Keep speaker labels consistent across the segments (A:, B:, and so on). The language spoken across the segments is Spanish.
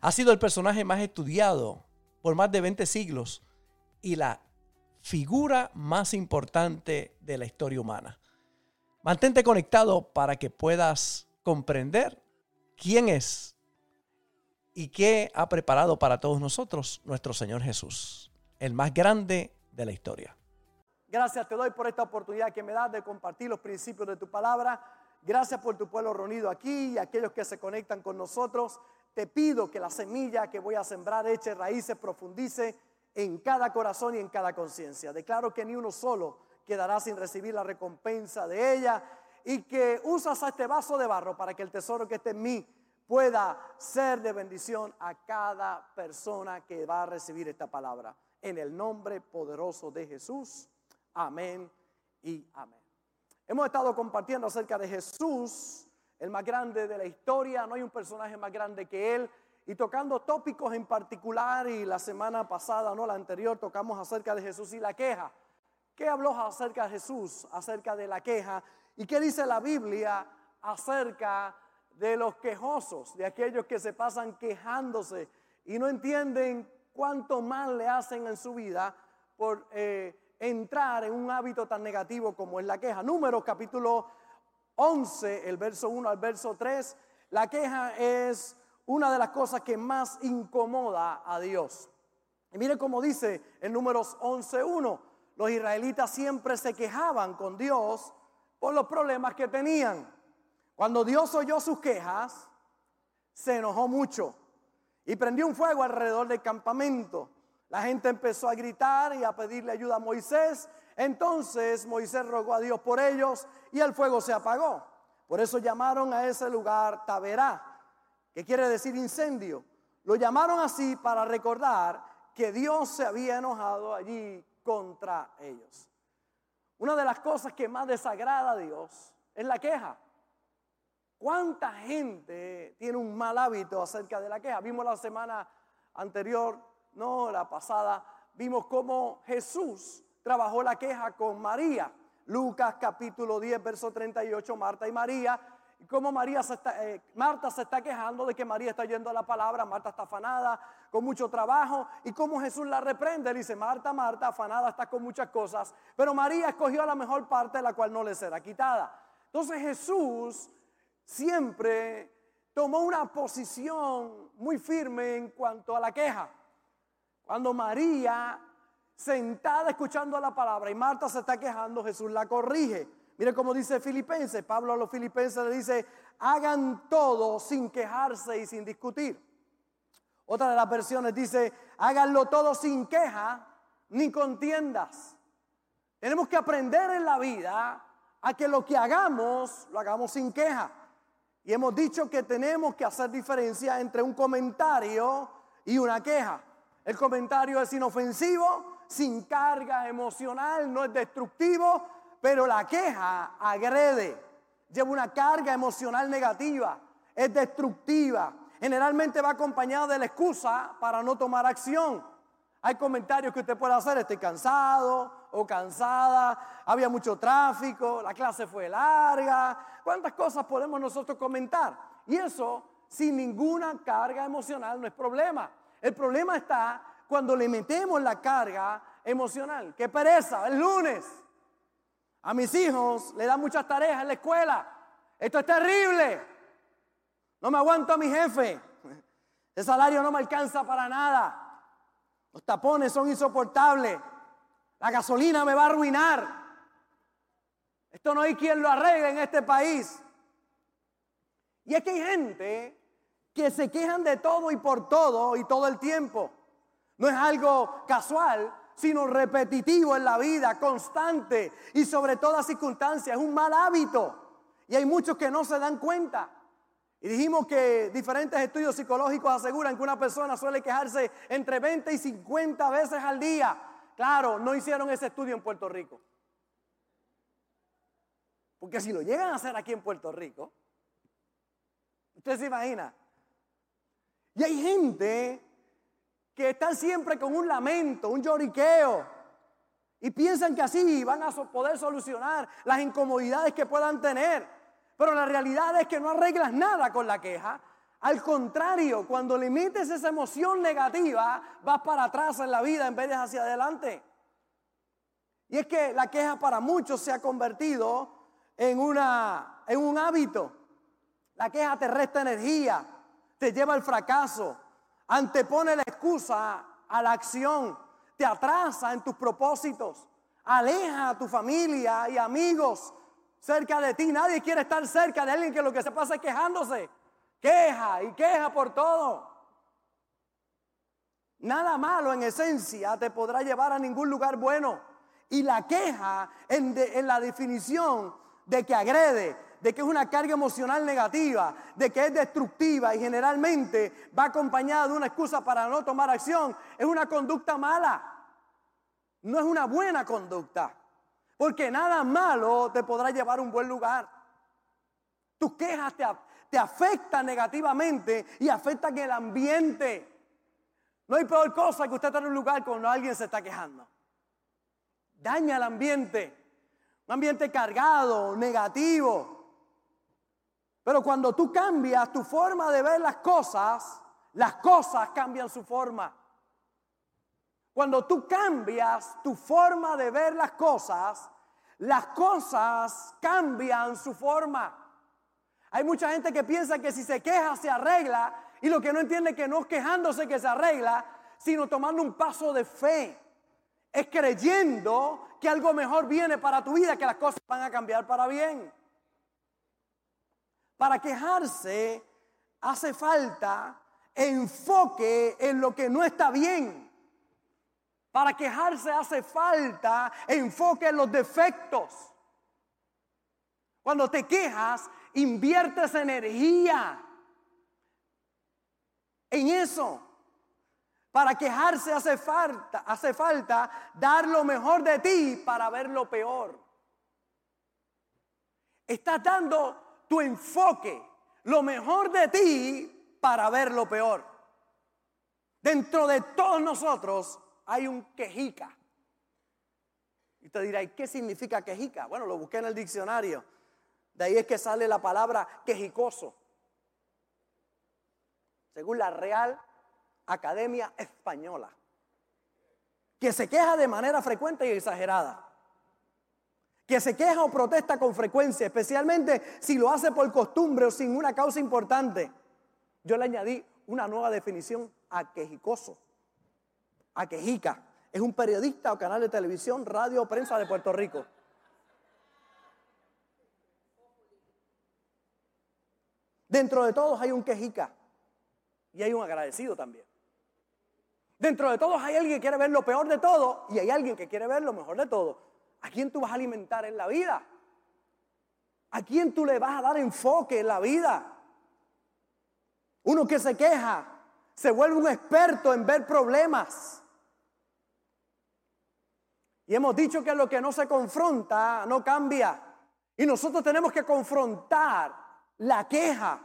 A: Ha sido el personaje más estudiado por más de 20 siglos y la figura más importante de la historia humana. Mantente conectado para que puedas comprender quién es y qué ha preparado para todos nosotros nuestro Señor Jesús, el más grande de la historia.
B: Gracias te doy por esta oportunidad que me das de compartir los principios de tu palabra. Gracias por tu pueblo reunido aquí y aquellos que se conectan con nosotros. Te pido que la semilla que voy a sembrar eche raíces, profundice en cada corazón y en cada conciencia. Declaro que ni uno solo quedará sin recibir la recompensa de ella y que usas este vaso de barro para que el tesoro que esté en mí pueda ser de bendición a cada persona que va a recibir esta palabra. En el nombre poderoso de Jesús. Amén y amén. Hemos estado compartiendo acerca de Jesús el más grande de la historia, no hay un personaje más grande que él. Y tocando tópicos en particular, y la semana pasada, no la anterior, tocamos acerca de Jesús y la queja. ¿Qué habló acerca de Jesús, acerca de la queja? ¿Y qué dice la Biblia acerca de los quejosos, de aquellos que se pasan quejándose y no entienden cuánto mal le hacen en su vida por eh, entrar en un hábito tan negativo como es la queja? Números capítulo 11, el verso 1 al verso 3, la queja es una de las cosas que más incomoda a Dios. Y mire cómo dice en números 11.1, los israelitas siempre se quejaban con Dios por los problemas que tenían. Cuando Dios oyó sus quejas, se enojó mucho y prendió un fuego alrededor del campamento. La gente empezó a gritar y a pedirle ayuda a Moisés entonces Moisés rogó a Dios por ellos y el fuego se apagó. Por eso llamaron a ese lugar Taberá, que quiere decir incendio. Lo llamaron así para recordar que Dios se había enojado allí contra ellos. Una de las cosas que más desagrada a Dios es la queja. ¿Cuánta gente tiene un mal hábito acerca de la queja? Vimos la semana anterior, no la pasada, vimos cómo Jesús trabajó la queja con María. Lucas capítulo 10, verso 38, Marta y María. Y como María se está, eh, Marta se está quejando de que María está yendo a la palabra, Marta está afanada, con mucho trabajo. Y como Jesús la reprende, dice, Marta, Marta, afanada está con muchas cosas. Pero María escogió la mejor parte, la cual no le será quitada. Entonces Jesús siempre tomó una posición muy firme en cuanto a la queja. Cuando María sentada escuchando la palabra y Marta se está quejando, Jesús la corrige. Mire cómo dice Filipenses, Pablo a los filipenses le dice, hagan todo sin quejarse y sin discutir. Otra de las versiones dice, háganlo todo sin queja ni contiendas. Tenemos que aprender en la vida a que lo que hagamos, lo hagamos sin queja. Y hemos dicho que tenemos que hacer diferencia entre un comentario y una queja. El comentario es inofensivo, sin carga emocional, no es destructivo, pero la queja agrede, lleva una carga emocional negativa, es destructiva. Generalmente va acompañada de la excusa para no tomar acción. Hay comentarios que usted puede hacer, estoy cansado o cansada, había mucho tráfico, la clase fue larga. ¿Cuántas cosas podemos nosotros comentar? Y eso sin ninguna carga emocional no es problema. El problema está cuando le metemos la carga emocional. Qué pereza, el lunes. A mis hijos le dan muchas tareas en la escuela. Esto es terrible. No me aguanto a mi jefe. El salario no me alcanza para nada. Los tapones son insoportables. La gasolina me va a arruinar. Esto no hay quien lo arregle en este país. Y es que hay gente que se quejan de todo y por todo y todo el tiempo. No es algo casual, sino repetitivo en la vida, constante y sobre todas circunstancias. Es un mal hábito. Y hay muchos que no se dan cuenta. Y dijimos que diferentes estudios psicológicos aseguran que una persona suele quejarse entre 20 y 50 veces al día. Claro, no hicieron ese estudio en Puerto Rico. Porque si lo llegan a hacer aquí en Puerto Rico, usted se imagina. Y hay gente que están siempre con un lamento, un lloriqueo, y piensan que así van a poder solucionar las incomodidades que puedan tener. Pero la realidad es que no arreglas nada con la queja. Al contrario, cuando limites esa emoción negativa, vas para atrás en la vida en vez de hacia adelante. Y es que la queja para muchos se ha convertido en, una, en un hábito. La queja te resta energía, te lleva al fracaso, antepone la excusa a la acción, te atrasa en tus propósitos, aleja a tu familia y amigos cerca de ti. Nadie quiere estar cerca de alguien que lo que se pasa es quejándose. Queja y queja por todo. Nada malo en esencia te podrá llevar a ningún lugar bueno. Y la queja en, en, la definición de que agrede, de que es una carga emocional negativa, de que es destructiva y generalmente va acompañada de una excusa para no tomar acción, es una conducta mala. No es una buena conducta. Porque nada malo te podrá llevar a un buen lugar. Tus quejas te, afectan negativamente y afectan el ambiente. No hay peor cosa que usted estar en un lugar cuando alguien se está quejando. Daña el ambiente. Un ambiente cargado, negativo. Pero cuando tú cambias tu forma de ver las cosas, las cosas cambian su forma. Cuando tú cambias tu forma de ver las cosas, las cosas cambian su forma. Hay mucha gente que piensa que si se queja se arregla y lo que no entiende es que no es quejándose que se arregla, sino tomando un paso de fe. Es creyendo que algo mejor viene para tu vida, que las cosas van a cambiar para bien. Para quejarse hace falta enfoque en lo que no está bien. Para quejarse hace falta enfoque en los defectos. Cuando te quejas, inviertes energía en eso. Para quejarse hace falta, hace falta dar lo mejor de ti para ver lo peor. Estás dando tu enfoque, lo mejor de ti para ver lo peor. Dentro de todos nosotros hay un quejica. Y te dirá, ¿y qué significa quejica? Bueno, lo busqué en el diccionario. De ahí es que sale la palabra quejicoso. Según la Real Academia Española. Que se queja de manera frecuente y exagerada. Que se queja o protesta con frecuencia, especialmente si lo hace por costumbre o sin una causa importante. Yo le añadí una nueva definición a quejicoso a Quejica. Es un periodista o canal de televisión, radio o prensa de Puerto Rico. Dentro de todos hay un quejica y hay un agradecido también. Dentro de todos hay alguien que quiere ver lo peor de todo y hay alguien que quiere ver lo mejor de todo. ¿A quién tú vas a alimentar en la vida? ¿A quién tú le vas a dar enfoque en la vida? Uno que se queja se vuelve un experto en ver problemas. Y hemos dicho que lo que no se confronta no cambia. Y nosotros tenemos que confrontar la queja.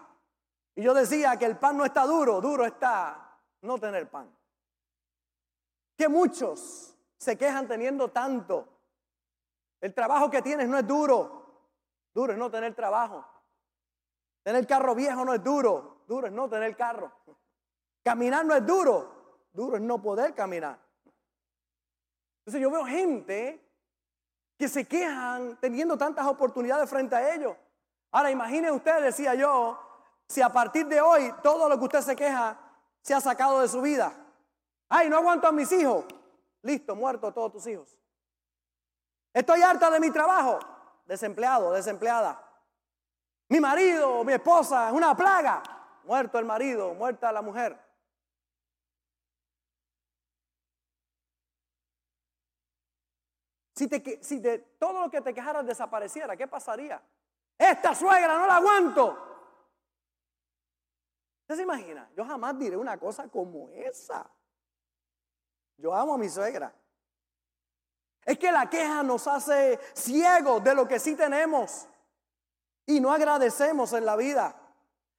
B: Y yo decía que el pan no está duro, duro está no tener pan. Que muchos se quejan teniendo tanto. El trabajo que tienes no es duro, duro es no tener trabajo. Tener carro viejo no es duro, duro es no tener carro. Caminar no es duro, duro es no poder caminar. Entonces yo veo gente que se quejan teniendo tantas oportunidades frente a ellos. Ahora imaginen ustedes, decía yo, si a partir de hoy todo lo que usted se queja se ha sacado de su vida. Ay, no aguanto a mis hijos. Listo, muerto todos tus hijos. Estoy harta de mi trabajo. Desempleado, desempleada. Mi marido, mi esposa es una plaga. Muerto el marido, muerta la mujer. Si, si de todo lo que te quejaras desapareciera, ¿qué pasaría? Esta suegra no la aguanto. ¿Usted se imagina? Yo jamás diré una cosa como esa. Yo amo a mi suegra. Es que la queja nos hace ciegos de lo que sí tenemos y no agradecemos en la vida.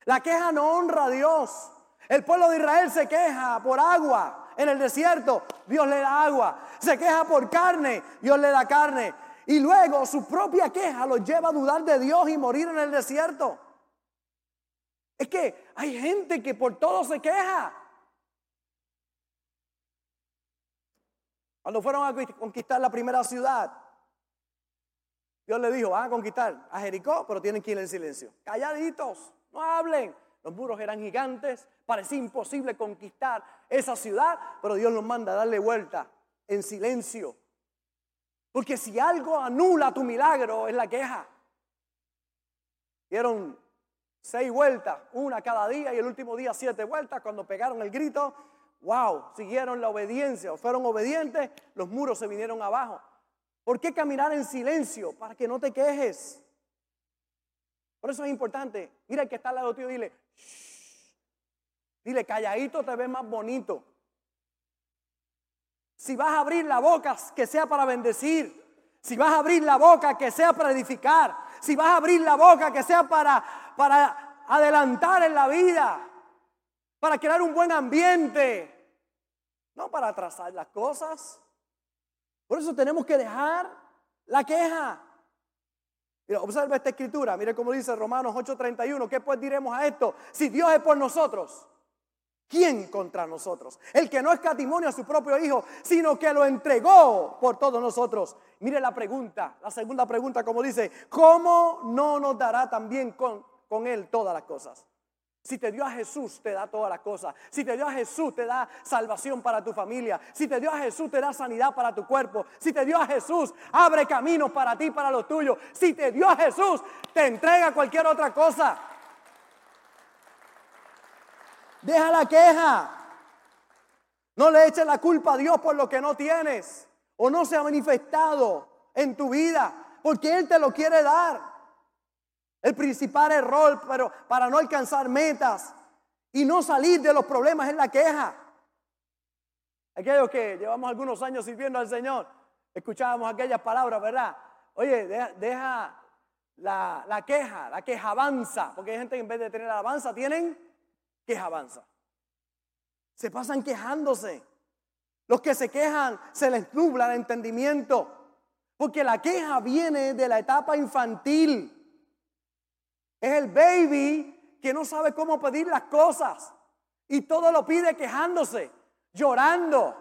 B: La queja no honra a Dios. El pueblo de Israel se queja por agua en el desierto, Dios le da agua. Se queja por carne, Dios le da carne. Y luego su propia queja los lleva a dudar de Dios y morir en el desierto. Es que hay gente que por todo se queja. Cuando fueron a conquistar la primera ciudad, Dios le dijo, van a conquistar a Jericó, pero tienen que ir en silencio. Calladitos, no hablen. Los muros eran gigantes, parecía imposible conquistar esa ciudad, pero Dios los manda a darle vuelta en silencio. Porque si algo anula tu milagro es la queja. Dieron seis vueltas, una cada día y el último día siete vueltas. Cuando pegaron el grito, wow, siguieron la obediencia, fueron obedientes, los muros se vinieron abajo. ¿Por qué caminar en silencio? Para que no te quejes. Por eso es importante. Mira el que está al lado tuyo, dile, dile, calladito te ves más bonito. Si vas a abrir la boca, que sea para bendecir. Si vas a abrir la boca, que sea para edificar. Si vas a abrir la boca, que sea para, para adelantar en la vida para crear un buen ambiente, no para atrasar las cosas. Por eso tenemos que dejar la queja. Observa esta escritura, mire cómo dice Romanos 8:31, ¿qué pues diremos a esto? Si Dios es por nosotros, ¿quién contra nosotros? El que no es a su propio Hijo, sino que lo entregó por todos nosotros. Mire la pregunta, la segunda pregunta, como dice, ¿cómo no nos dará también con, con Él todas las cosas? Si te dio a Jesús, te da todas las cosas. Si te dio a Jesús, te da salvación para tu familia. Si te dio a Jesús, te da sanidad para tu cuerpo. Si te dio a Jesús, abre caminos para ti, para los tuyos. Si te dio a Jesús, te entrega cualquier otra cosa. Deja la queja. No le eches la culpa a Dios por lo que no tienes o no se ha manifestado en tu vida, porque Él te lo quiere dar. El principal error pero para no alcanzar metas y no salir de los problemas es la queja. Aquellos que llevamos algunos años sirviendo al Señor, escuchábamos aquellas palabras, ¿verdad? Oye, deja, la, la, queja, la queja avanza, porque hay gente que en vez de tener alabanza tienen queja avanza. Se pasan quejándose. Los que se quejan se les nubla el entendimiento, porque la queja viene de la etapa infantil. Es el baby que no sabe cómo pedir las cosas y todo lo pide quejándose, llorando.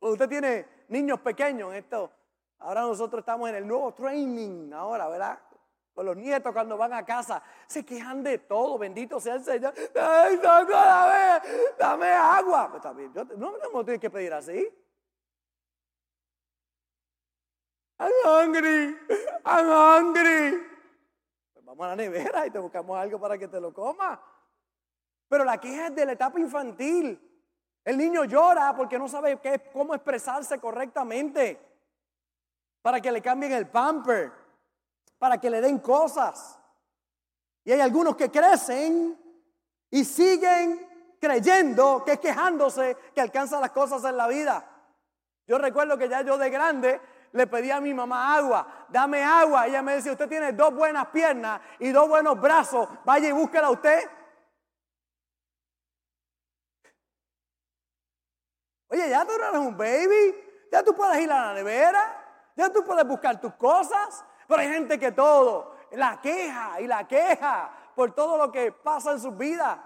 B: Usted tiene niños pequeños, esto. Ahora nosotros estamos en el nuevo training, ahora, ¿verdad? Con los nietos cuando van a casa, se quejan de todo, bendito sea el Señor. Ay, dame, agua. Pues también, yo, no, no me que pedir así. I'm hungry, I'm hungry. Vamos a la nevera y te buscamos algo para que te lo comas. Pero la queja es de la etapa infantil. El niño llora porque no sabe cómo expresarse correctamente. Para que le cambien el pamper. Para que le den cosas. Y hay algunos que crecen y siguen creyendo que es quejándose que alcanza las cosas en la vida. Yo recuerdo que ya yo de grande le pedí a mi mamá agua, dame agua. ella me decía, usted tiene dos buenas piernas y dos buenos brazos, vaya y búsquela usted. Oye, ya tú eres un baby, ya tú puedes ir a la nevera, ya tú puedes buscar tus cosas, pero hay gente que todo, la queja y la queja por todo lo que pasa en sus vidas.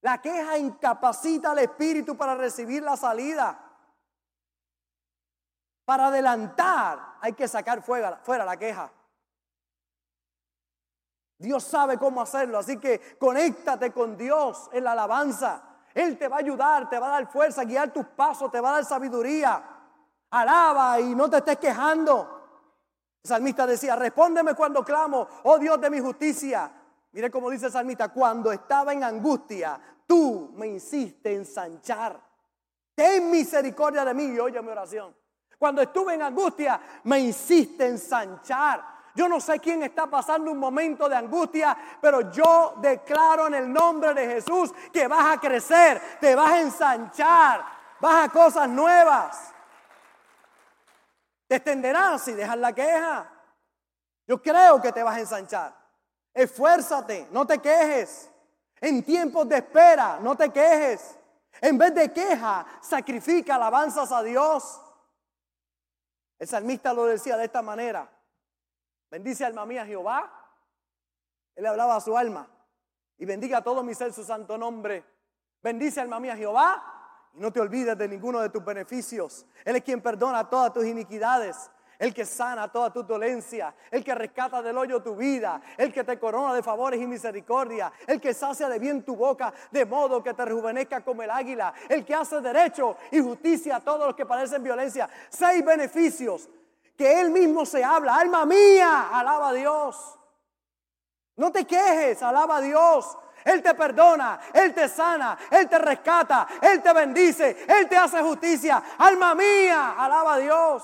B: La queja incapacita al espíritu para recibir la salida. Para adelantar hay que sacar fuera, fuera la queja. Dios sabe cómo hacerlo, así que conéctate con Dios en la alabanza. Él te va a ayudar, te va a dar fuerza, guiar tus pasos, te va a dar sabiduría. Alaba y no te estés quejando. El salmista decía, respóndeme cuando clamo, oh Dios de mi justicia. Mire cómo dice el salmista, cuando estaba en angustia, tú me hiciste ensanchar. Ten misericordia de mí y oye mi oración. Cuando estuve en angustia, me hiciste ensanchar. Yo no sé quién está pasando un momento de angustia, pero yo declaro en el nombre de Jesús que vas a crecer, te vas a ensanchar, vas a cosas nuevas. Te extenderás y dejas la queja. Yo creo que te vas a ensanchar. Esfuérzate, no te quejes. En tiempos de espera, no te quejes. En vez de queja, sacrifica alabanzas a Dios. El salmista lo decía de esta manera. Bendice alma mía Jehová. Él le hablaba a su alma. Y bendiga a todo mi ser su santo nombre. Bendice alma mía Jehová. Y no te olvides de ninguno de tus beneficios. Él es quien perdona todas tus iniquidades el que sana toda tu dolencia, el que rescata del hoyo tu vida, el que te corona de favores y misericordia, el que sacia de bien tu boca, de modo que te rejuvenezca como el águila, el que hace derecho y justicia a todos los que padecen violencia. Seis beneficios que Él mismo se habla. Alma mía, alaba a Dios. No te quejes, alaba a Dios. Él te perdona, Él te sana, Él te rescata, Él te bendice, Él te hace justicia. Alma mía, alaba a Dios.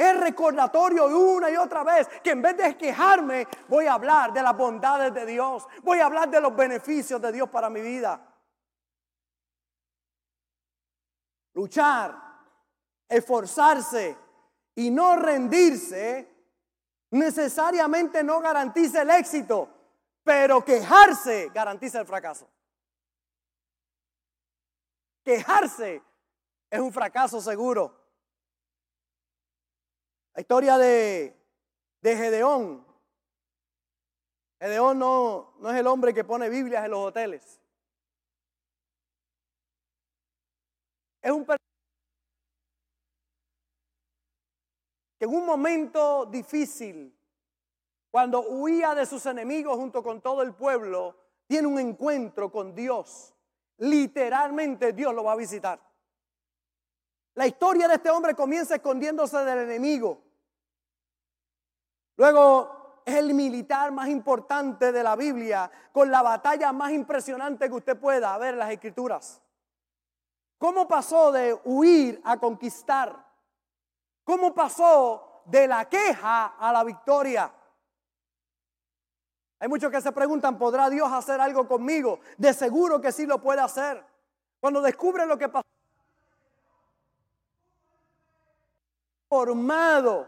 B: Es recordatorio una y otra vez que en vez de quejarme, voy a hablar de las bondades de Dios. Voy a hablar de los beneficios de Dios para mi vida. Luchar, esforzarse y no rendirse necesariamente no garantiza el éxito, pero quejarse garantiza el fracaso. Quejarse es un fracaso seguro. La historia de, de Gedeón. Gedeón no, no es el hombre que pone Biblias en los hoteles. Es un que en un momento difícil, cuando huía de sus enemigos junto con todo el pueblo, tiene un encuentro con Dios. Literalmente Dios lo va a visitar. La historia de este hombre comienza escondiéndose del enemigo. Luego es el militar más importante de la Biblia, con la batalla más impresionante que usted pueda ver en las escrituras. ¿Cómo pasó de huir a conquistar? ¿Cómo pasó de la queja a la victoria? Hay muchos que se preguntan, ¿podrá Dios hacer algo conmigo? De seguro que sí lo puede hacer. Cuando descubre lo que pasó, formado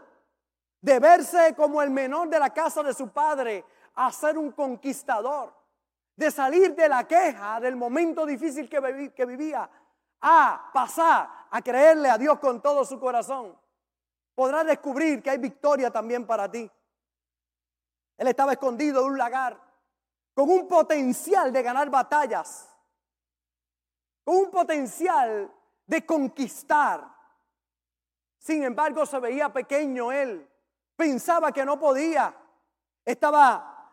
B: de verse como el menor de la casa de su padre a ser un conquistador, de salir de la queja del momento difícil que, vivía a pasar a creerle a Dios con todo su corazón, podrás descubrir que hay victoria también para ti. Él estaba escondido en un lagar con un potencial de ganar batallas, con un potencial de conquistar, sin embargo, se veía pequeño él. Pensaba que no podía. Estaba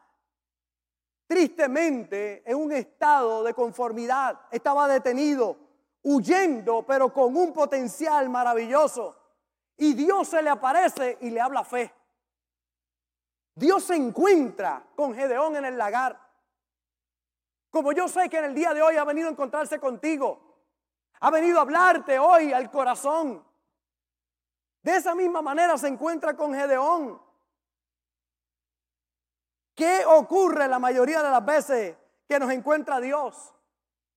B: tristemente en un estado de conformidad. Estaba detenido, huyendo, pero con un potencial maravilloso. Y Dios se le aparece y le habla fe. Dios se encuentra con Gedeón en el lagar. Como yo sé que en el día de hoy ha venido a encontrarse contigo. Ha venido a hablarte hoy al corazón. De esa misma manera se encuentra con Gedeón. ¿Qué ocurre la mayoría de las veces que nos encuentra Dios?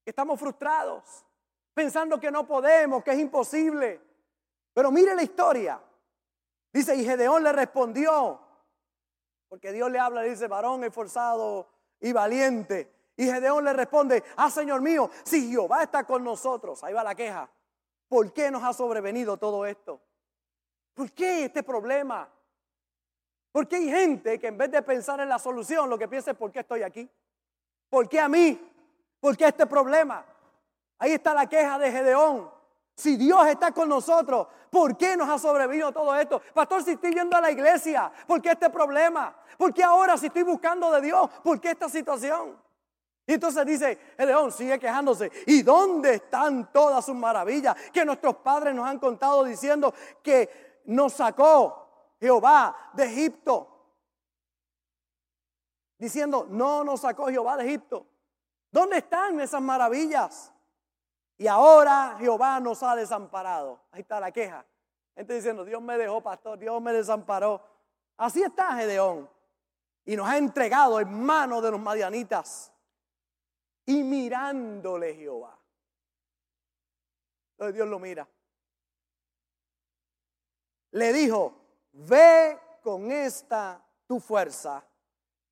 B: Estamos frustrados, pensando que no podemos, que es imposible. Pero mire la historia. Dice, y Gedeón le respondió, porque Dios le habla, dice, varón esforzado y valiente. Y Gedeón le responde, ah, Señor mío, si Jehová está con nosotros, ahí va la queja, ¿por qué nos ha sobrevenido todo esto? ¿Por qué este problema? Porque hay gente que en vez de pensar en la solución, lo que piensa es ¿por qué estoy aquí? ¿Por qué a mí? ¿Por qué este problema? Ahí está la queja de Gedeón. Si Dios está con nosotros, ¿por qué nos ha sobrevivido todo esto? Pastor, si estoy yendo a la iglesia, ¿por qué este problema? ¿Por qué ahora si estoy buscando de Dios, por qué esta situación? Y entonces dice, Gedeón sigue quejándose. ¿Y dónde están todas sus maravillas que nuestros padres nos han contado diciendo que nos sacó Jehová de Egipto. Diciendo, no nos sacó Jehová de Egipto. ¿Dónde están esas maravillas? Y ahora Jehová nos ha desamparado. Ahí está la queja. Gente diciendo, Dios me dejó, pastor, Dios me desamparó. Así está Gedeón. Y nos ha entregado en manos de los madianitas. Y mirándole Jehová. Entonces Dios lo mira. Le dijo, ve con esta tu fuerza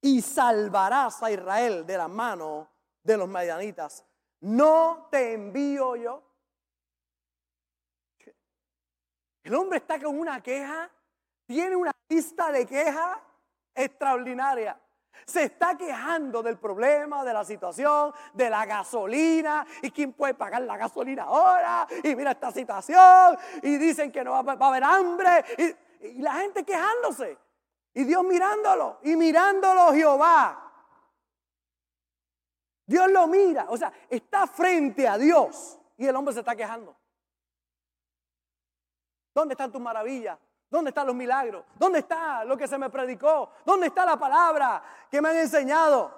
B: y salvarás a Israel de la mano de los madianitas. No te envío yo. El hombre está con una queja, tiene una lista de quejas extraordinaria. Se está quejando del problema, de la situación, de la gasolina. ¿Y quién puede pagar la gasolina ahora? Y mira esta situación. Y dicen que no va, a haber hambre. Y, y la gente quejándose. Y Dios mirándolo. Y mirándolo Jehová. Dios lo mira. O sea, está frente a Dios. Y el hombre se está quejando. ¿Dónde están tus maravillas? ¿Dónde están los milagros? ¿Dónde está lo que se me predicó? ¿Dónde está la palabra que me han enseñado?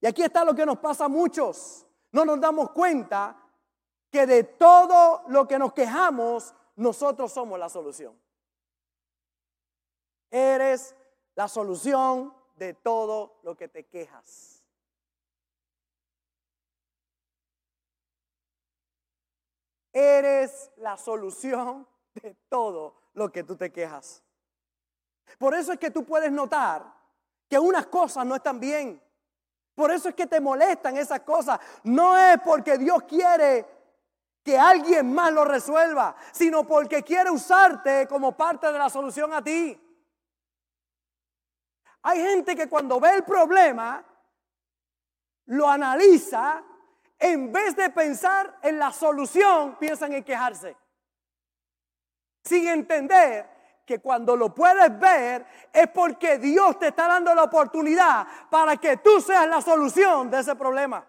B: Y aquí está lo que nos pasa a muchos. No nos damos cuenta que de todo lo que nos quejamos, nosotros somos la solución. Eres la solución de todo lo que te quejas. Eres la solución de todo lo que tú te quejas. Por eso es que tú puedes notar que unas cosas no están bien. Por eso es que te molestan esas cosas. No es porque Dios quiere que alguien más lo resuelva, sino porque quiere usarte como parte de la solución a ti. Hay gente que cuando ve el problema, lo analiza, en vez de pensar en la solución, piensan en quejarse sin entender que cuando lo puedes ver es porque Dios te está dando la oportunidad para que tú seas la solución de ese problema.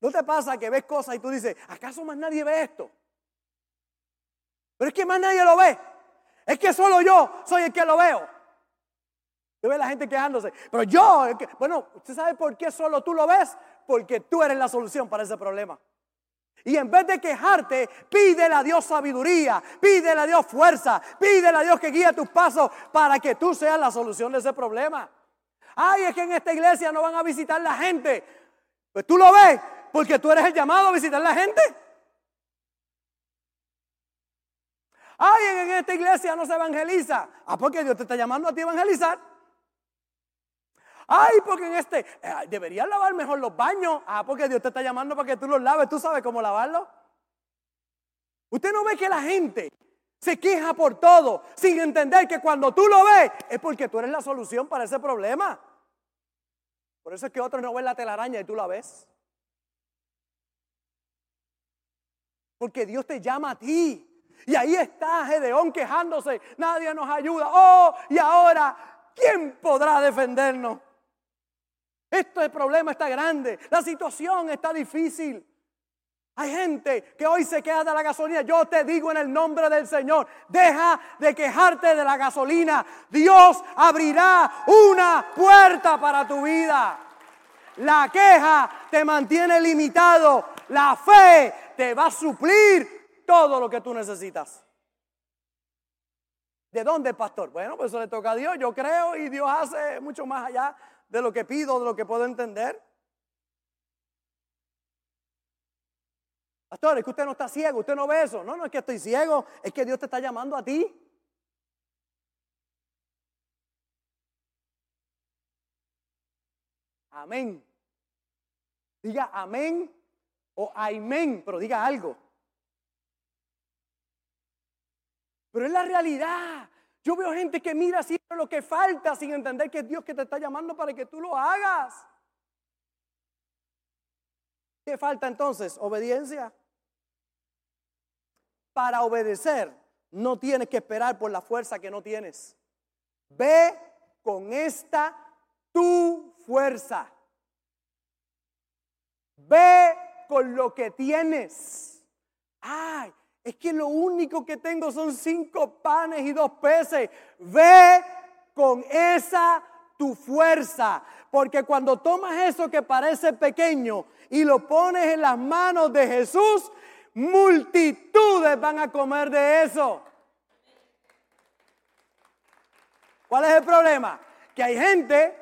B: ¿No te pasa que ves cosas y tú dices, ¿acaso más nadie ve esto? Pero es que más nadie lo ve. Es que solo yo soy el que lo veo. Tú ves la gente quejándose. Pero yo, bueno, ¿usted sabe por qué solo tú lo ves? Porque tú eres la solución para ese problema. Y en vez de quejarte, pídele a Dios sabiduría, pídele a Dios fuerza, pídele a Dios que guíe tus pasos para que tú seas la solución de ese problema. Ay, es que en esta iglesia no van a visitar la gente. Pues tú lo ves, porque tú eres el llamado a visitar la gente. Ay, en esta iglesia no se evangeliza. Ah, porque Dios te está llamando a ti a evangelizar. Ay, porque en este, eh, lavar mejor los baños. Ah, porque Dios te está llamando para que tú los laves. ¿Tú sabes cómo lavarlos? Usted no ve que la gente se queja por todo sin entender que cuando tú lo ves es porque tú eres la solución para ese problema. Por eso es que otros no ven la telaraña y tú la ves. Porque Dios te llama a ti. Y ahí está Gedeón quejándose. Nadie nos ayuda. Oh, y ahora, ¿quién podrá defendernos? Este problema está grande, la situación está difícil. Hay gente que hoy se queda de la gasolina. Yo te digo en el nombre del Señor, deja de quejarte de la gasolina. Dios abrirá una puerta para tu vida. La queja te mantiene limitado. La fe te va a suplir todo lo que tú necesitas. ¿De dónde, pastor? Bueno, pues eso le toca a Dios. Yo creo y Dios hace mucho más allá de lo que pido, de lo que puedo entender. Pastor, es que usted no está ciego, usted no ve eso. No, no es que estoy ciego, es que Dios te está llamando a ti. Amén. Diga amén o amén, pero diga algo. Pero es la realidad. Yo veo gente que mira siempre lo que falta sin entender que es Dios que te está llamando para que tú lo hagas. ¿Qué falta entonces? Obediencia. Para obedecer no tienes que esperar por la fuerza que no tienes. Ve con esta tu fuerza. Ve con lo que tienes. Ay, es que lo único que tengo son cinco panes y dos peces. Ve con esa tu fuerza. Porque cuando tomas eso que parece pequeño y lo pones en las manos de Jesús, multitudes van a comer de eso. ¿Cuál es el problema? Que hay gente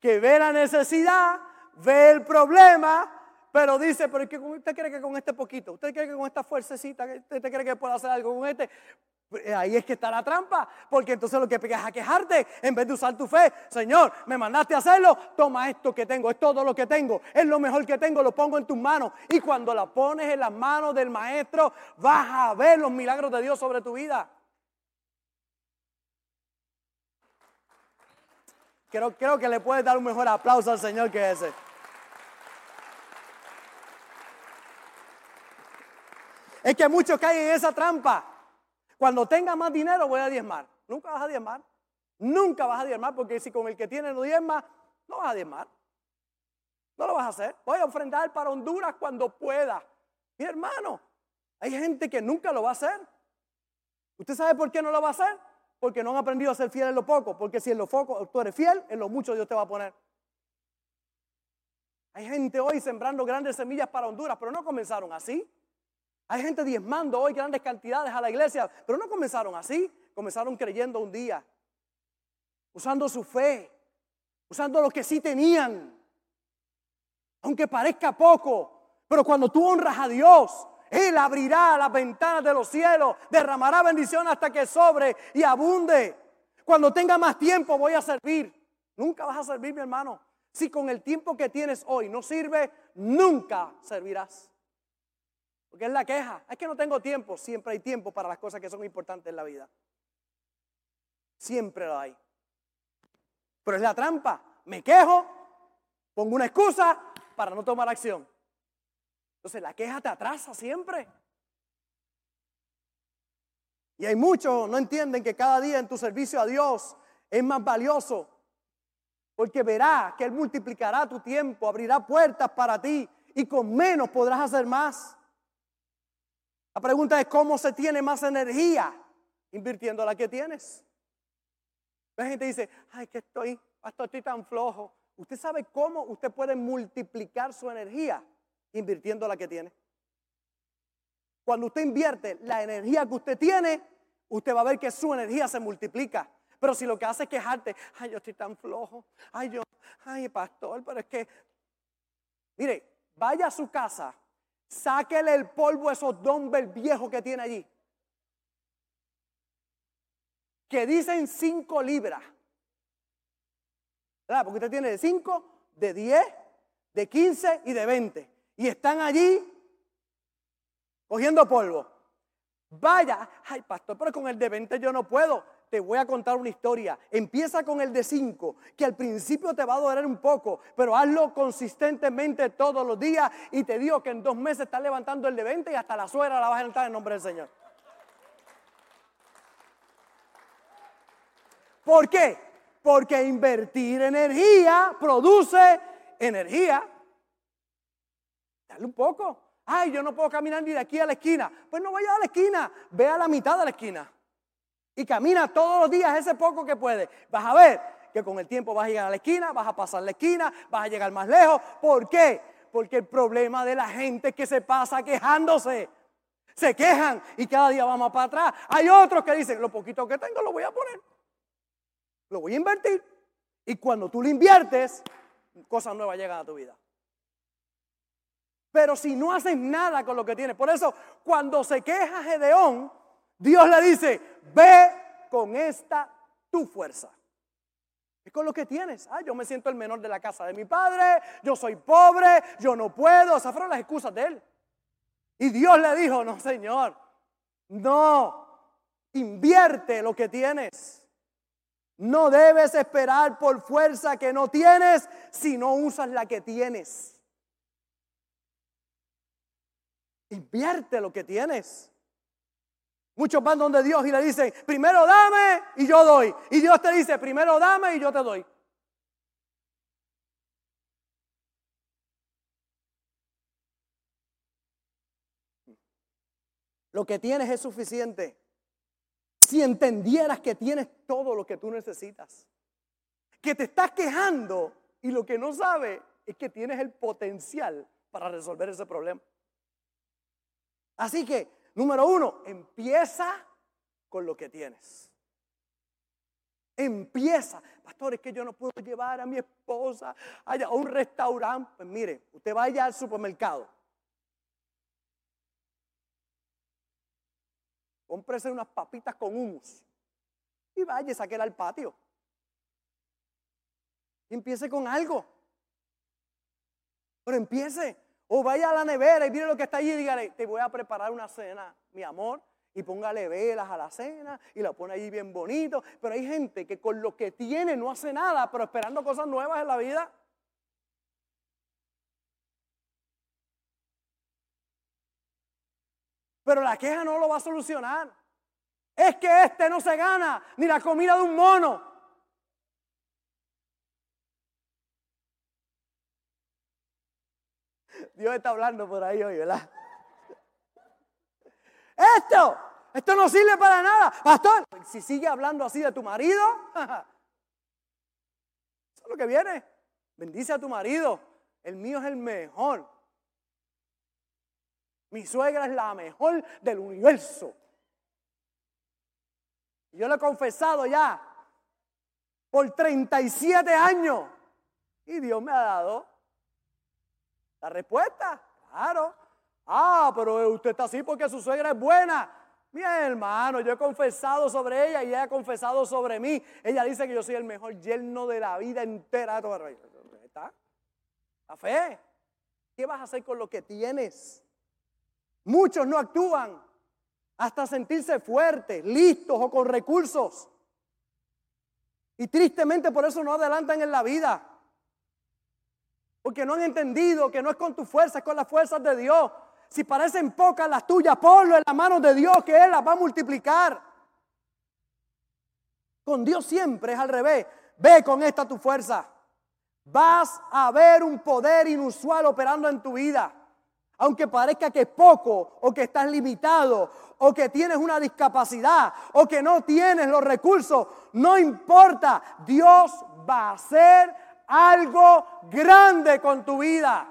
B: que ve la necesidad, ve el problema, pero dice, pero usted cree que con este poquito, usted cree que con esta fuercecita, usted cree que puede hacer algo con este. Eh, ahí es que está la trampa, porque entonces lo que pegas a quejarte en vez de usar tu fe. Señor, me mandaste a hacerlo, toma esto que tengo, es todo lo que tengo, es lo mejor que tengo, lo pongo en tus manos. Y cuando la pones en las manos del Maestro, vas a ver los milagros de Dios sobre tu vida. Creo, creo que le puedes dar un mejor aplauso al Señor que ese. Es que muchos caen en esa trampa. Cuando tenga más dinero voy a diezmar. Nunca vas a diezmar. Nunca vas a diezmar porque si con el que tiene no diezma, no vas a diezmar. No lo vas a hacer. Voy a ofrendar para Honduras cuando pueda. Mi hermano, hay gente que nunca lo va a hacer. ¿Usted sabe por qué no lo va a hacer? Porque no han aprendido a ser fiel en lo poco. Porque si en lo poco tú eres fiel, en lo mucho Dios te va a poner. Hay gente hoy sembrando grandes semillas para Honduras, pero no comenzaron así. Hay gente diezmando hoy grandes cantidades a la iglesia, pero no comenzaron así. Comenzaron creyendo un día, usando su fe, usando lo que sí tenían. Aunque parezca poco, pero cuando tú honras a Dios, Él abrirá las ventanas de los cielos, derramará bendición hasta que sobre y abunde. Cuando tenga más tiempo voy a servir. Nunca vas a servir, mi hermano. Si con el tiempo que tienes hoy no sirve, nunca servirás. Porque es la queja. Es que no tengo tiempo. Siempre hay tiempo para las cosas que son importantes en la vida. Siempre lo hay. Pero es la trampa. Me quejo, pongo una excusa para no tomar acción. Entonces la queja te atrasa siempre. Y hay muchos no entienden que cada día en tu servicio a Dios es más valioso. Porque verá que Él multiplicará tu tiempo, abrirá puertas para ti y con menos podrás hacer más. La pregunta es cómo se tiene más energía invirtiendo la que tienes. La gente dice, ay, que estoy, pastor, estoy tan flojo. ¿Usted sabe cómo usted puede multiplicar su energía invirtiendo la que tiene? Cuando usted invierte la energía que usted tiene, usted va a ver que su energía se multiplica. Pero si lo que hace es quejarte, ay, yo estoy tan flojo, ay, yo, ay, pastor, pero es que, mire, vaya a su casa Sáquele el polvo a esos dumbbells viejos que tiene allí. Que dicen 5 libras. ¿Verdad? Porque usted tiene de 5, de 10, de 15 y de 20. Y están allí cogiendo polvo. Vaya, ay pastor, pero con el de 20 yo no puedo te voy a contar una historia. Empieza con el de 5, que al principio te va a doler un poco, pero hazlo consistentemente todos los días y te digo que en dos meses estás levantando el de 20 y hasta la suegra la vas a levantar en nombre del Señor. ¿Por qué? Porque invertir energía produce energía. Dale un poco. Ay, yo no puedo caminar ni de aquí a la esquina. Pues no vaya a la esquina, ve a la mitad de la esquina y camina todos los días ese poco que puede, vas a ver que con el tiempo vas a llegar a la esquina, vas a pasar la esquina, vas a llegar más lejos. ¿Por qué? Porque el problema de la gente es que se pasa quejándose. Se quejan y cada día vamos para atrás. Hay otros que dicen, lo poquito que tengo lo voy a poner. Lo voy a invertir. Y cuando tú lo inviertes, cosas nuevas llegan a tu vida. Pero si no haces nada con lo que tienes, por eso cuando se queja Gedeón, Dios le dice, ve con esta tu fuerza. Es con lo que tienes. Ah, yo me siento el menor de la casa de mi padre, yo soy pobre, yo no puedo. Esas fueron las excusas de él. Y Dios le dijo, no, Señor, no, invierte lo que tienes. No debes esperar por fuerza que no tienes si no usas la que tienes. Invierte lo que tienes. Muchos van donde Dios y le dicen, primero dame y yo doy. Y Dios te dice, primero dame y yo te doy. Lo que tienes es suficiente. Si entendieras que tienes todo lo que tú necesitas, que te estás quejando Y lo que no sabe es que tienes el potencial para resolver ese problema. Así que, número uno, empieza con lo que tienes. Empieza. Pastor, es que yo no puedo llevar a mi esposa a un restaurante. Pues mire, usted vaya al supermercado. Cómprese unas papitas con humus. Y vaya, saquela al patio. Empiece con algo. Pero empiece. O vaya a la nevera y mire lo que está allí y dígale, te voy a preparar una cena, mi amor. Y póngale velas a la cena y la pone allí bien bonito. Pero hay gente que con lo que tiene no hace nada, pero esperando cosas nuevas en la vida. Pero la queja no lo va a solucionar. Es que este no se gana ni la comida de un mono. Dios está hablando por ahí hoy, ¿verdad? Esto, esto no sirve para nada. Pastor, si sigue hablando así de tu marido, eso es lo que viene. Bendice a tu marido. El mío es el mejor. Mi suegra es la mejor del universo. Yo lo he confesado ya por 37 años. Y Dios me ha dado la respuesta. Claro. Ah, pero usted está así porque su suegra es buena. Mi hermano, yo he confesado sobre ella y ella ha confesado sobre mí. Ella dice que yo soy el mejor yerno de la vida entera. ¿Está? La fe. ¿Qué vas a hacer con lo que tienes? Muchos no actúan hasta sentirse fuertes, listos o con recursos. Y tristemente por eso no adelantan en la vida. Porque no han entendido que no es con tu fuerza, es con las fuerzas de Dios. Si parecen pocas las tuyas, ponlo en las manos de Dios, que Él las va a multiplicar. Con Dios siempre es al revés. Ve con esta tu fuerza. Vas a ver un poder inusual operando en tu vida. Aunque parezca que es poco o que estás limitado o que tienes una discapacidad o que no tienes los recursos, no importa. Dios va a hacer algo grande con tu vida.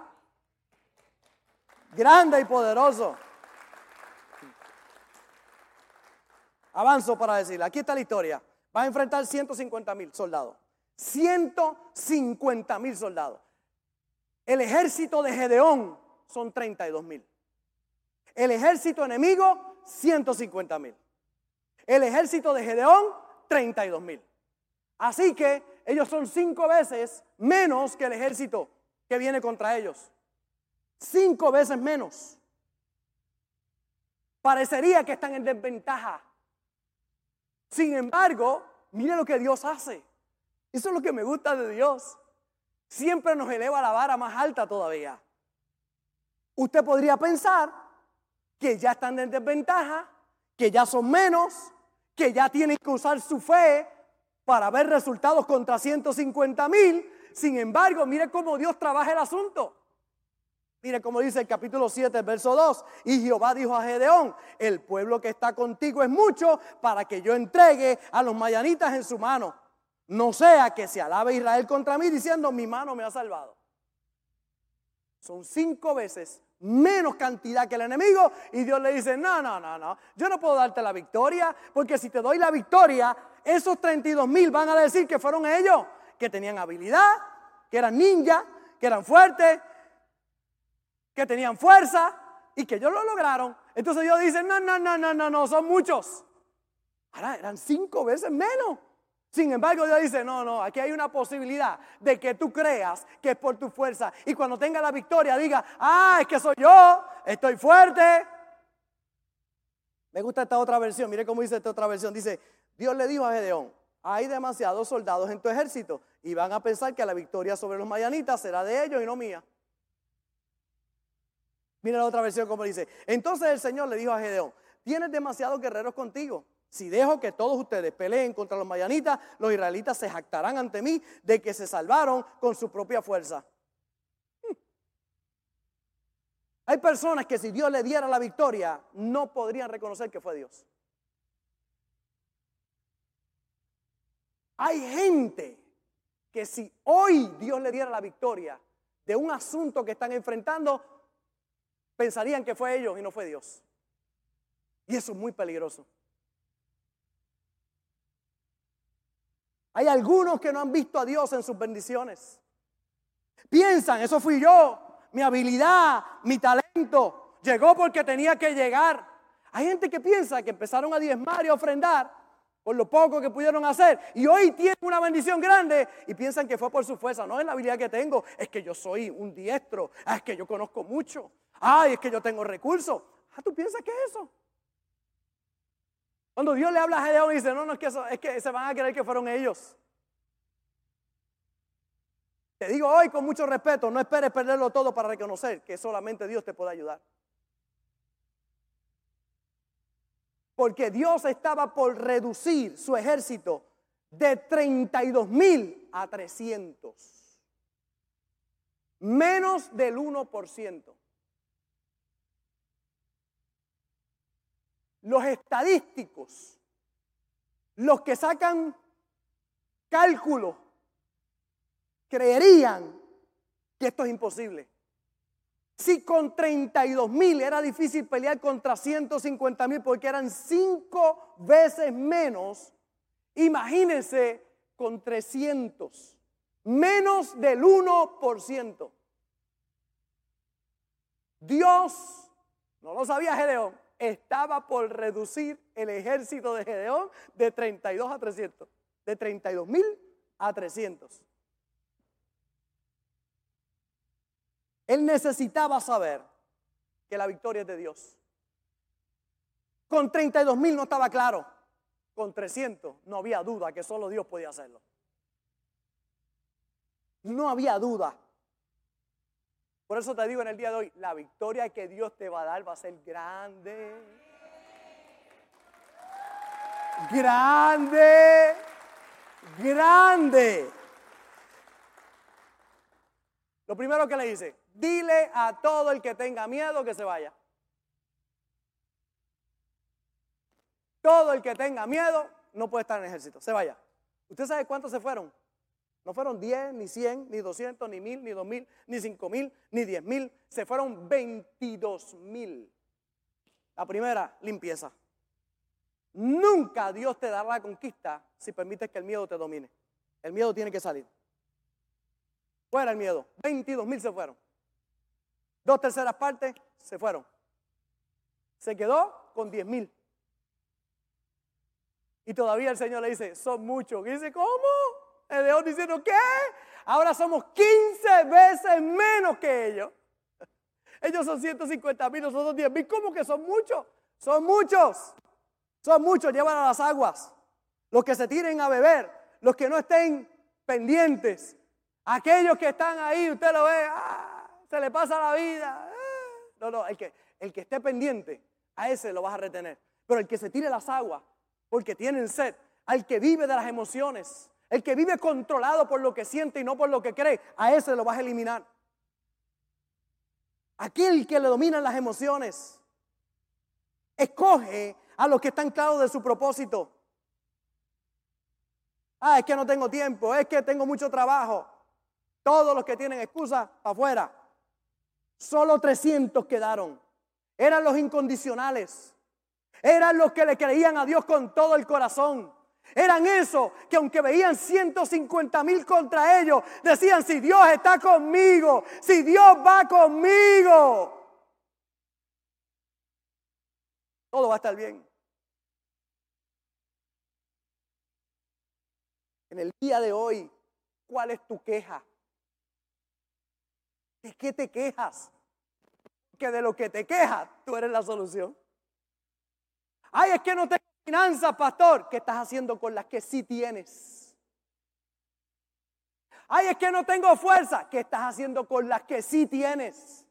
B: Grande y poderoso. Avanzo para decirle, aquí está la historia. Va a enfrentar 150 mil soldados. 150 mil soldados. El ejército de Gedeón son 32 mil. El ejército enemigo, 150 mil. El ejército de Gedeón, 32 mil. Así que ellos son cinco veces menos que el ejército que viene contra ellos. Cinco veces menos. Parecería que están en desventaja. Sin embargo, mire lo que Dios hace. Eso es lo que me gusta de Dios. Siempre nos eleva la vara más alta todavía. Usted podría pensar que ya están en desventaja, que ya son menos, que ya tienen que usar su fe para ver resultados contra 150 mil. Sin embargo, mire cómo Dios trabaja el asunto. Mire cómo dice el capítulo 7, verso 2. Y Jehová dijo a Gedeón, el pueblo que está contigo es mucho para que yo entregue a los mayanitas en su mano. No sea que se alabe Israel contra mí diciendo, mi mano me ha salvado. Son cinco veces menos cantidad que el enemigo. Y Dios le dice, no, no, no, no, yo no puedo darte la victoria, porque si te doy la victoria, esos 32 mil van a decir que fueron ellos, que tenían habilidad, que eran ninjas, que eran fuertes, que tenían fuerza y que ellos lo lograron. Entonces Dios dice, no, no, no, no, no, no, son muchos. Ahora eran cinco veces menos. Sin embargo, Dios dice, no, no, aquí hay una posibilidad de que tú creas que es por tu fuerza. Y cuando tenga la victoria, diga, ah, es que soy yo, estoy fuerte. Me gusta esta otra versión, mire cómo dice esta otra versión. Dice, Dios le dijo a Gedeón, hay demasiados soldados en tu ejército y van a pensar que la victoria sobre los mayanitas será de ellos y no mía. Mira la otra versión como dice. Entonces el Señor le dijo a Gedeón, tienes demasiados guerreros contigo. Si dejo que todos ustedes peleen contra los mayanitas, los israelitas se jactarán ante mí de que se salvaron con su propia fuerza. Hmm. Hay personas que si Dios le diera la victoria, no podrían reconocer que fue Dios. Hay gente que si hoy Dios le diera la victoria de un asunto que están enfrentando, pensarían que fue ellos y no fue Dios. Y eso es muy peligroso. Hay algunos que no han visto a Dios en sus bendiciones. Piensan, eso fui yo, mi habilidad, mi talento. Llegó porque tenía que llegar. Hay gente que piensa que empezaron a diezmar y a ofrendar por lo poco que pudieron hacer. Y hoy tienen una bendición grande y piensan que fue por su fuerza. No es la habilidad que tengo, es que yo soy un diestro, es que yo conozco mucho, ay, es que yo tengo recursos. Ah, ¿tú piensas que es eso? Cuando Dios le habla a Gedeón y dice, no, no es que eso, es que se van a creer que fueron ellos. Te digo hoy con mucho respeto, no esperes perderlo todo para reconocer que solamente Dios te puede ayudar. Porque Dios estaba por reducir su ejército de 32 mil a 300. Menos del 1%. Los estadísticos, los que sacan cálculos, creerían que esto es imposible. Si con 32 mil era difícil pelear contra 150 mil porque eran cinco veces menos, imagínense con 300, menos del 1%. Dios, no lo sabía Gedeón, estaba por reducir el ejército de Gedeón de 32 a 300, de 32 mil a 300. Él necesitaba saber que la victoria es de Dios. Con 32 mil no estaba claro. Con 300 no había duda que solo Dios podía hacerlo. No había duda. Por eso te digo en el día de hoy, la victoria que Dios te va a dar va a ser grande. Grande. Grande. Lo primero que le dice, dile a todo el que tenga miedo que se vaya. Todo el que tenga miedo no puede estar en el ejército, se vaya. ¿Usted sabe cuántos se fueron? No fueron 10, ni 100, ni 200, ni 1000, ni 2000, ni 5000, ni 10000. Se fueron 22000. La primera, limpieza. Nunca Dios te dará la conquista si permites que el miedo te domine. El miedo tiene que salir. Fuera el miedo. 22 mil se fueron. Dos terceras partes se fueron. Se quedó con 10 mil. Y todavía el Señor le dice, son muchos. Y dice, ¿cómo? El león diciendo, ¿qué? Ahora somos 15 veces menos que ellos. Ellos son 150 mil, nosotros 10 mil. ¿Cómo que son muchos? Son muchos. Son muchos. Llevan a las aguas. Los que se tiren a beber. Los que no estén pendientes. Aquellos que están ahí, usted lo ve, ah, se le pasa la vida. Ah. No, no, el que, el que esté pendiente, a ese lo vas a retener. Pero el que se tire las aguas, porque tienen sed, al que vive de las emociones, el que vive controlado por lo que siente y no por lo que cree, a ese lo vas a eliminar. Aquel que le dominan las emociones, escoge a los que están claros de su propósito. Ah, es que no tengo tiempo, es que tengo mucho trabajo. Todos los que tienen excusa, para afuera. Solo 300 quedaron. Eran los incondicionales. Eran los que le creían a Dios con todo el corazón. Eran esos que aunque veían 150 mil contra ellos, decían, si Dios está conmigo, si Dios va conmigo, todo va a estar bien. En el día de hoy, ¿cuál es tu queja? ¿De qué te quejas? Que de lo que te quejas, tú eres la solución. Ay, es que no tengo finanzas, pastor. ¿Qué estás haciendo con las que sí tienes? Ay, es que no tengo fuerza. ¿Qué estás haciendo con las que sí tienes?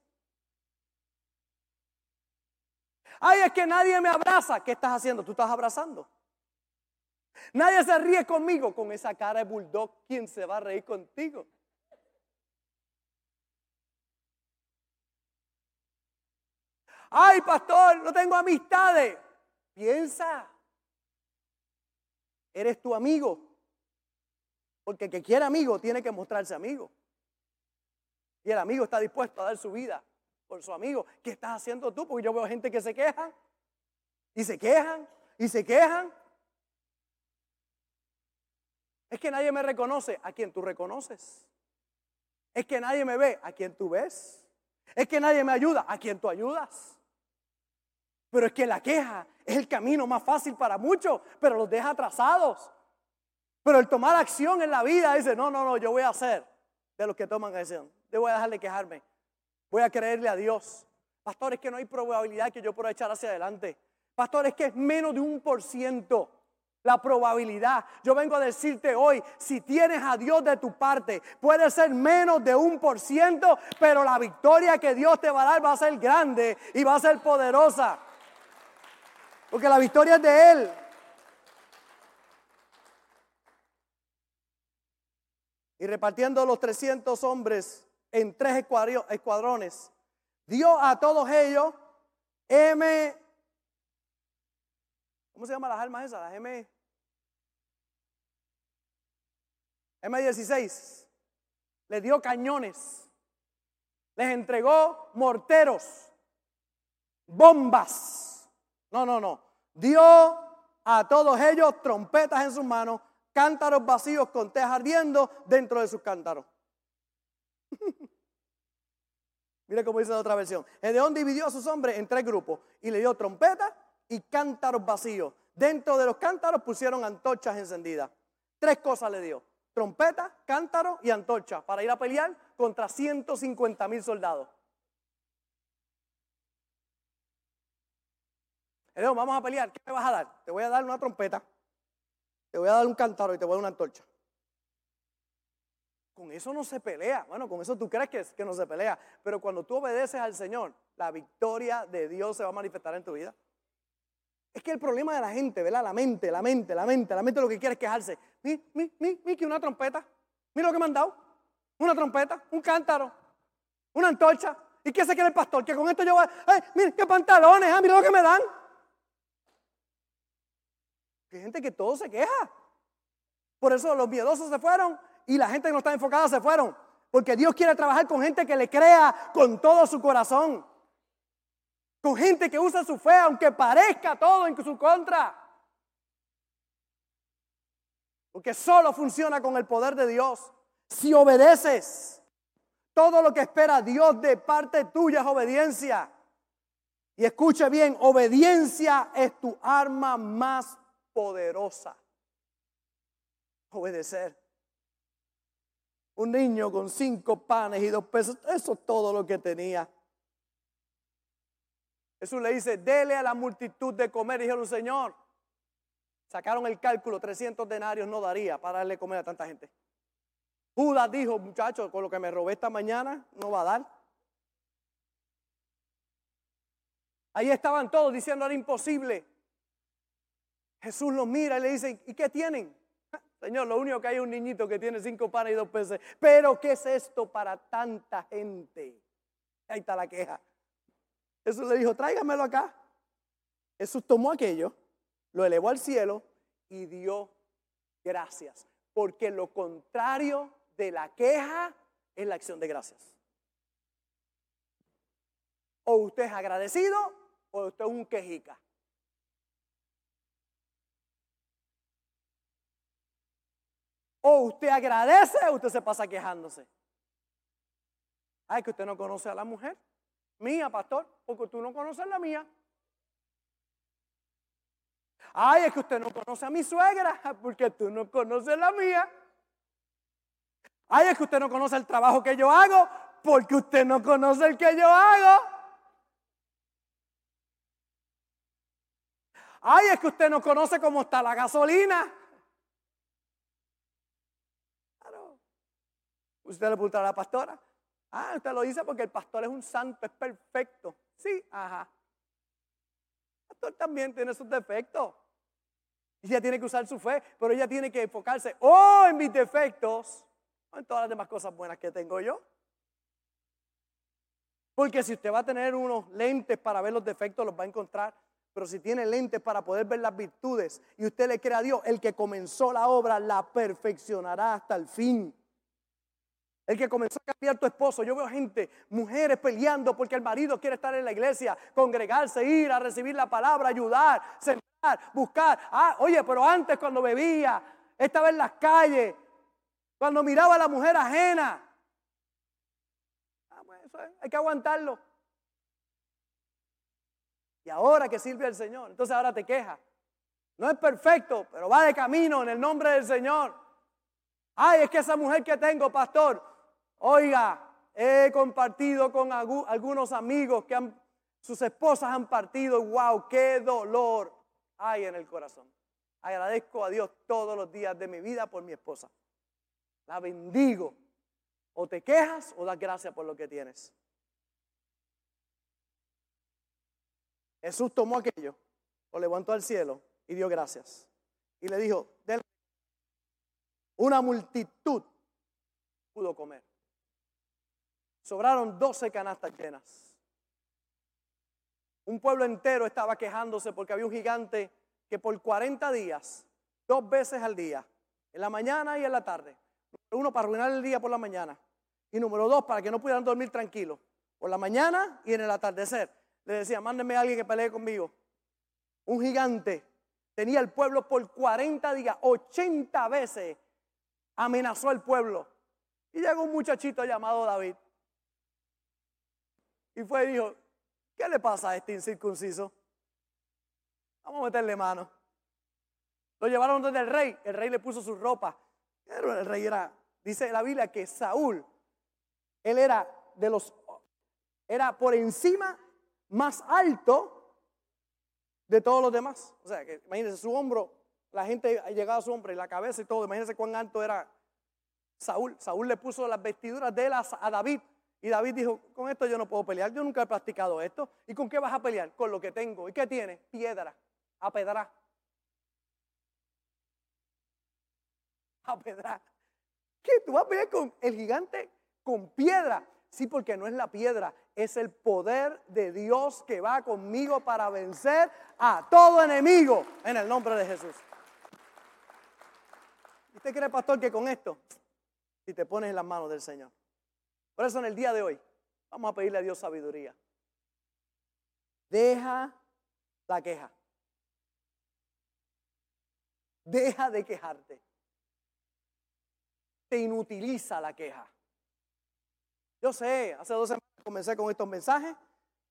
B: Ay, es que nadie me abraza. ¿Qué estás haciendo? Tú estás abrazando. Nadie se ríe conmigo con esa cara de bulldog. ¿Quién se va a reír contigo? Ay, pastor, no tengo amistades. Piensa. Eres tu amigo. Porque el que quiere amigo tiene que mostrarse amigo. Y el amigo está dispuesto a dar su vida por su amigo. ¿Qué estás haciendo tú? Porque yo veo gente que se queja y se quejan y se quejan. Es que nadie me reconoce a quien tú reconoces. Es que nadie me ve a quien tú ves. Es que nadie me ayuda a quien tú ayudas. Pero es que la queja es el camino más fácil para muchos, pero los deja atrasados. Pero el tomar acción en la vida dice, no, no, no, yo voy a hacer de los que toman acción. Yo voy a dejar de quejarme. Voy a creerle a Dios. Pastor, es que no hay probabilidad que yo pueda echar hacia adelante. Pastor, es que es menos de un por ciento la probabilidad. Yo vengo a decirte hoy, si tienes a Dios de tu parte, puede ser menos de un por ciento, pero la victoria que Dios te va a dar va a ser grande y va a ser poderosa. Porque la victoria es de Él. Y repartiendo los 300 hombres en tres escuadrones, dio a todos ellos M. ¿Cómo se llaman las armas esas? Las M. M16. Les dio cañones. Les entregó morteros. Bombas. No, no, no. Dio a todos ellos trompetas en sus manos, cántaros vacíos con tejas ardiendo dentro de sus cántaros. Mire cómo dice la otra versión. Edeón dividió a sus hombres en tres grupos y le dio trompetas y cántaros vacíos. Dentro de los cántaros pusieron antorchas encendidas. Tres cosas le dio. Trompeta, cántaro y antorcha para ir a pelear contra 150 mil soldados. Edeón, vamos a pelear. ¿Qué me vas a dar? Te voy a dar una trompeta, te voy a dar un cántaro y te voy a dar una antorcha. Con eso no se pelea. Bueno, con eso tú crees que, que no se pelea. Pero cuando tú obedeces al Señor, la victoria de Dios se va a manifestar en tu vida. Es que el problema de la gente, ¿verdad? La mente, la mente, la mente, la mente lo que quiere es quejarse. Mi, mi, mi, mi, que una trompeta. Mira lo que me han dado. Una trompeta, un cántaro, una antorcha. ¿Y qué se quiere el pastor? Que con esto yo voy. ¡Ay, mira qué pantalones! Ah, mira lo que me dan! Hay gente que todo se queja. Por eso los miedosos se fueron y la gente que no está enfocada se fueron. Porque Dios quiere trabajar con gente que le crea con todo su corazón. Con gente que usa su fe aunque parezca todo en su contra. Porque solo funciona con el poder de Dios. Si obedeces, todo lo que espera Dios de parte tuya es obediencia. Y escuche bien, obediencia es tu arma más poderosa. Obedecer. Un niño con cinco panes y dos pesos, eso es todo lo que tenía. Jesús le dice, dele a la multitud de comer. Dijeron, Señor, sacaron el cálculo, 300 denarios no daría para darle comer a tanta gente. Judas dijo, muchachos, con lo que me robé esta mañana, no va a dar. Ahí estaban todos diciendo, era imposible. Jesús los mira y le dice, ¿y qué tienen? Señor, lo único que hay es un niñito que tiene cinco panes y dos peces. Pero ¿qué es esto para tanta gente? Ahí está la queja. Jesús le dijo, tráigamelo acá. Jesús tomó aquello, lo elevó al cielo y dio gracias. Porque lo contrario de la queja es la acción de gracias. O usted es agradecido o usted es un quejica. O usted agradece o usted se pasa quejándose. Ay, que usted no conoce a la mujer. Mía, pastor, porque tú no conoces la mía. Ay, es que usted no conoce a mi suegra, porque tú no conoces la mía. Ay, es que usted no conoce el trabajo que yo hago, porque usted no conoce el que yo hago. Ay, es que usted no conoce cómo está la gasolina. Usted le pregunta a la pastora. Ah, usted lo dice porque el pastor es un santo, es perfecto. Sí, ajá. El pastor también tiene sus defectos. Ella tiene que usar su fe, pero ella tiene que enfocarse o oh, en mis defectos o en todas las demás cosas buenas que tengo yo. Porque si usted va a tener unos lentes para ver los defectos, los va a encontrar. Pero si tiene lentes para poder ver las virtudes y usted le cree a Dios, el que comenzó la obra la perfeccionará hasta el fin. El que comenzó a cambiar tu esposo. Yo veo gente, mujeres peleando porque el marido quiere estar en la iglesia, congregarse, ir a recibir la palabra, ayudar, sentar, buscar. Ah, oye, pero antes cuando bebía, estaba en las calles, cuando miraba a la mujer ajena. Ah, pues eso hay que aguantarlo. Y ahora que sirve al Señor, entonces ahora te queja. No es perfecto, pero va de camino en el nombre del Señor. Ay, es que esa mujer que tengo, pastor, oiga, he compartido con algunos amigos que han, sus esposas han partido. Wow, qué dolor hay en el corazón. Agradezco a Dios todos los días de mi vida por mi esposa. La bendigo. O te quejas o das gracias por lo que tienes. Jesús tomó aquello, lo levantó al cielo y dio gracias. Y le dijo, una multitud pudo comer. Sobraron doce canastas llenas. Un pueblo entero estaba quejándose porque había un gigante que por 40 días, dos veces al día, en la mañana y en la tarde, uno para arruinar el día por la mañana y número dos para que no pudieran dormir tranquilos, por la mañana y en el atardecer, le decía, mándenme a alguien que pelee conmigo. Un gigante tenía el pueblo por 40 días, 80 veces amenazó al pueblo. Y llegó un muchachito llamado David. Y fue y dijo, ¿qué le pasa a este incircunciso? Vamos a meterle mano. Lo llevaron donde el rey. El rey le puso su ropa. El rey era, dice la Biblia que Saúl, él era de los, era por encima más alto de todos los demás. O sea, que imagínense su hombro, la gente llegaba a su hombro y la cabeza y todo. Imagínense cuán alto era Saúl. Saúl le puso las vestiduras de él a David. Y David dijo, con esto yo no puedo pelear, yo nunca he practicado esto. ¿Y con qué vas a pelear? Con lo que tengo. ¿Y qué tiene? Piedra, a pedra. A pedra. ¿Qué? ¿Tú vas a pelear con el gigante con piedra? Sí, porque no es la piedra, es el poder de Dios que va conmigo para vencer a todo enemigo en el nombre de Jesús. ¿Usted cree, pastor, que con esto, si te pones en las manos del Señor? Por eso en el día de hoy, vamos a pedirle a Dios sabiduría. Deja la queja. Deja de quejarte. Te inutiliza la queja. Yo sé, hace dos semanas comencé con estos mensajes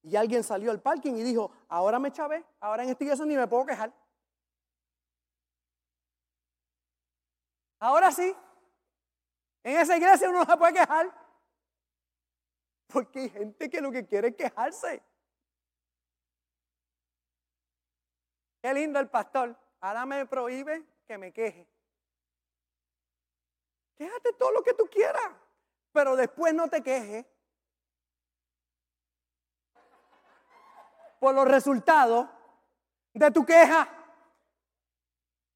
B: y alguien salió al parking y dijo, ahora me chavé, ahora en esta iglesia ni me puedo quejar. Ahora sí, en esa iglesia uno no se puede quejar. Porque hay gente que lo que quiere es quejarse. Qué lindo el pastor. Ahora me prohíbe que me queje. Quéjate todo lo que tú quieras pero después no te quejes por los resultados de tu queja.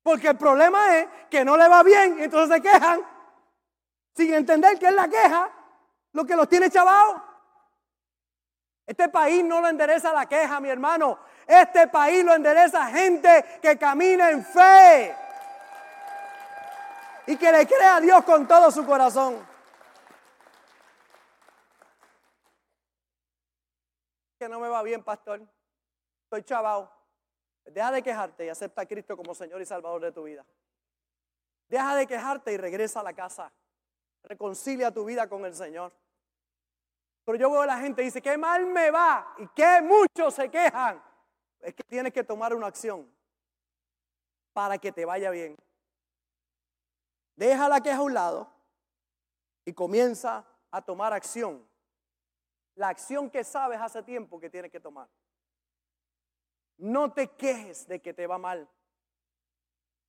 B: Porque el problema es que no le va bien, y entonces se quejan sin entender que es la queja lo que los tiene chavados. Este país no lo endereza la queja, mi hermano. Este país lo endereza gente que camina en fe y que le cree a Dios con todo su corazón. que no me va bien, pastor. Estoy chavao. Deja de quejarte y acepta a Cristo como Señor y Salvador de tu vida. Deja de quejarte y regresa a la casa. Reconcilia tu vida con el Señor. Pero yo veo a la gente y dice, qué mal me va y qué muchos se quejan. Es que tienes que tomar una acción para que te vaya bien. Deja la queja a un lado y comienza a tomar acción la acción que sabes hace tiempo que tienes que tomar. No te quejes de que te va mal.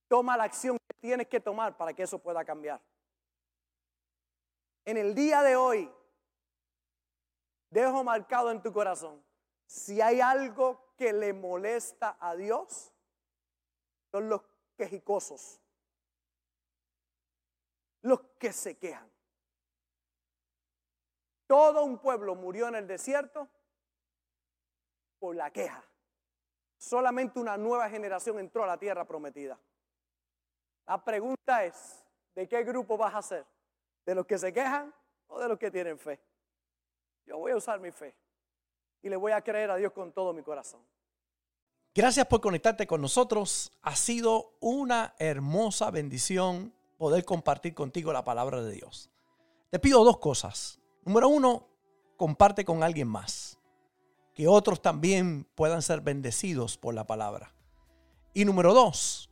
B: Toma la acción que tienes que tomar para que eso pueda cambiar. En el día de hoy, dejo marcado en tu corazón, si hay algo que le molesta a Dios, son los quejicosos, los que se quejan. Todo un pueblo murió en el desierto por la queja. solamente una nueva generación entró a la tierra prometida. La pregunta es, ¿de qué grupo vas a ser? ¿De los que se quejan o de los que tienen fe? Yo voy a usar mi fe y le voy a creer a Dios con todo mi corazón.
A: Gracias por conectarte con nosotros. Ha sido una hermosa bendición poder compartir contigo la palabra de Dios. Te pido dos cosas. Número uno, comparte con alguien más. Que otros también puedan ser bendecidos por la palabra. Y número dos,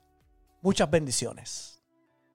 A: Muchas bendiciones.